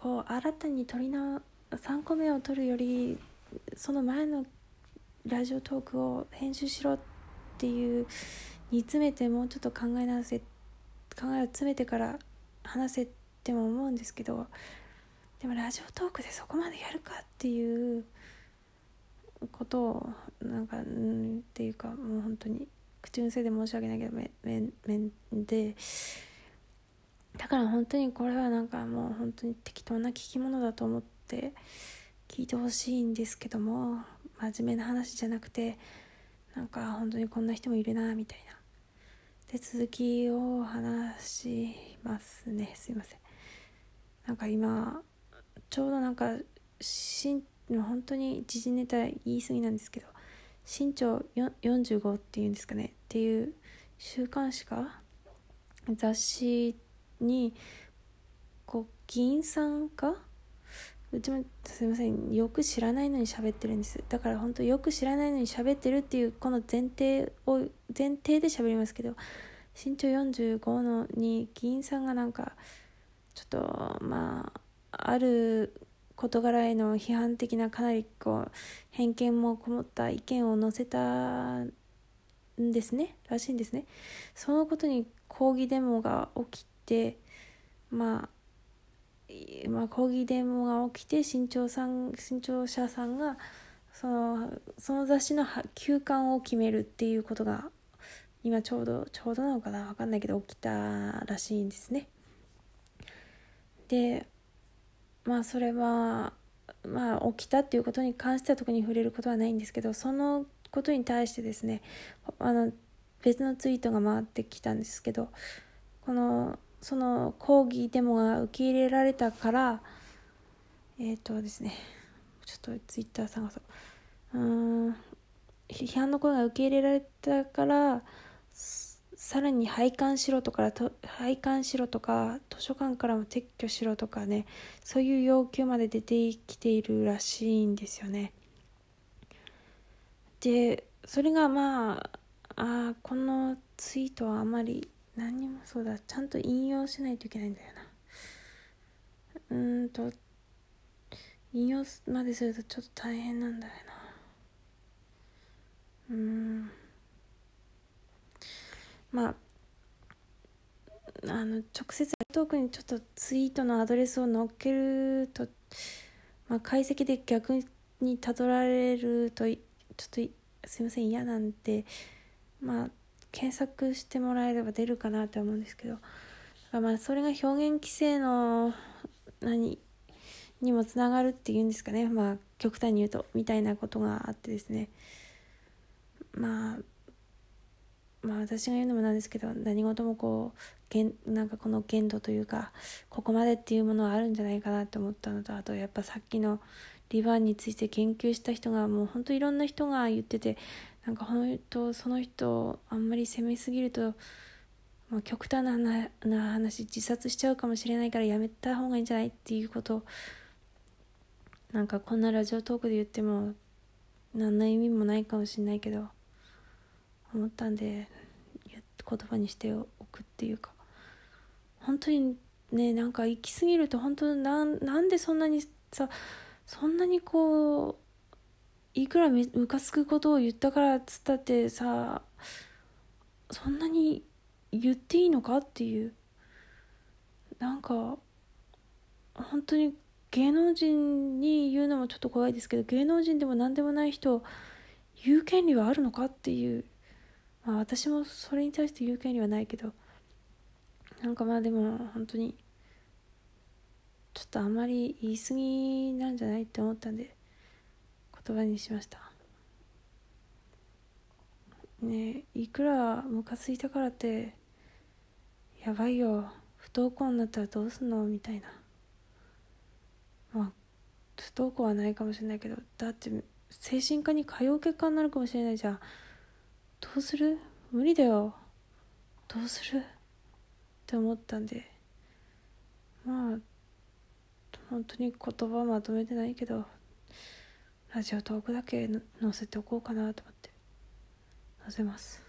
こう新たに取りな3個目を取るよりその前のラジオトークを編集しろっていう煮詰めてもうちょっと考え直せ考えを詰めてから話せっても思うんですけどでもラジオトークでそこまでやるかっていうことをなんかうんっていうかもう本当に口癖で申し訳ないけどめめめでから本当にこれはなんかもう本当に適当な聞き物だと思って聞いてほしいんですけども真面目な話じゃなくてなんか本当にこんな人もいるなみたいな。で続きを話しますね。すいません。なんか今ちょうどなんかしん本当に時事ネタ言い過ぎなんですけど身長45っていうんですかね。っていう週刊誌か？雑誌にこう議員さんがうちもすいません。よく知らないのに喋ってるんです。だから本当よく知らないのに喋ってるっていうこの前提を前提で喋りますけど身長45のに議員さんがなんかちょっとまあある事柄への批判的なかなりこう偏見もこもった意見を載せたんですね。らしいんですね。そのことに抗議デモが起きてまあまあ、抗議デモが起きて新潮さん新潮社さんがそのその雑誌の休刊を決めるっていうことが今ちょうどちょうどなのかな分かんないけど起きたらしいんですね。でまあそれはまあ起きたっていうことに関しては特に触れることはないんですけどそのことに対してですねあの別のツイートが回ってきたんですけどこのその抗議デモが受け入れられたからえっ、ー、とですねちょっとツイッター探そううん批判の声が受け入れられたからさらに廃刊しろとか廃刊しろとか図書館からも撤去しろとかねそういう要求まで出てきているらしいんですよね。でそれがまああこのツイートはあまり何にもそうだ。ちゃんと引用しないといけないんだよな。うんと引用までするとちょっと大変なんだよな。うん。まああの直接トークにちょっとツイートのアドレスを載っけると、まあ、解析で逆にたどられるとちょっとすいません嫌なんでまあ検索してもらえれば出るかなと思うんですけどまあそれが表現規制の何にもつながるっていうんですかね。まあ極端に言うとみたいなことがあってですね。まあまあ私が言うのもなんですけど何事もこうなんかこの限度というかここまでっていうものはあるんじゃないかなと思ったのとあとやっぱさっきのリバーンについて研究した人がもうほんといろんな人が言っててなんか本当その人あんまり責めすぎると、まあ、極端なな話自殺しちゃうかもしれないからやめた方がいいんじゃないっていうこと。なんかこんなラジオトークで言っても何の意味もないかもしれないけど思ったんで言葉にしておくっていうか。本当にねなんか行き過ぎると本当なんなんでそんなにさそんなにこういくらムカつくことを言ったからっつったってさそんなに言っていいのかっていうなんか本当に芸能人に言うのもちょっと怖いですけど芸能人でも何でもない人言う権利はあるのかっていうまあ私もそれに対して言う権利はないけどなんかまあでも本当にちょっとあまり言い過ぎなんじゃないって思ったんで言葉にしました。ねいくらムカついたからってやばいよ不登校になったらどうすんのみたいな。まあ不登校はないかもしれないけどだって精神科に通う結果になるかもしれないじゃん。どうする？無理だよ。どうする？って思ったんで。まあ本当に言葉まとめてないけどラジオトークだけ載せておこうかなと思って。載せます。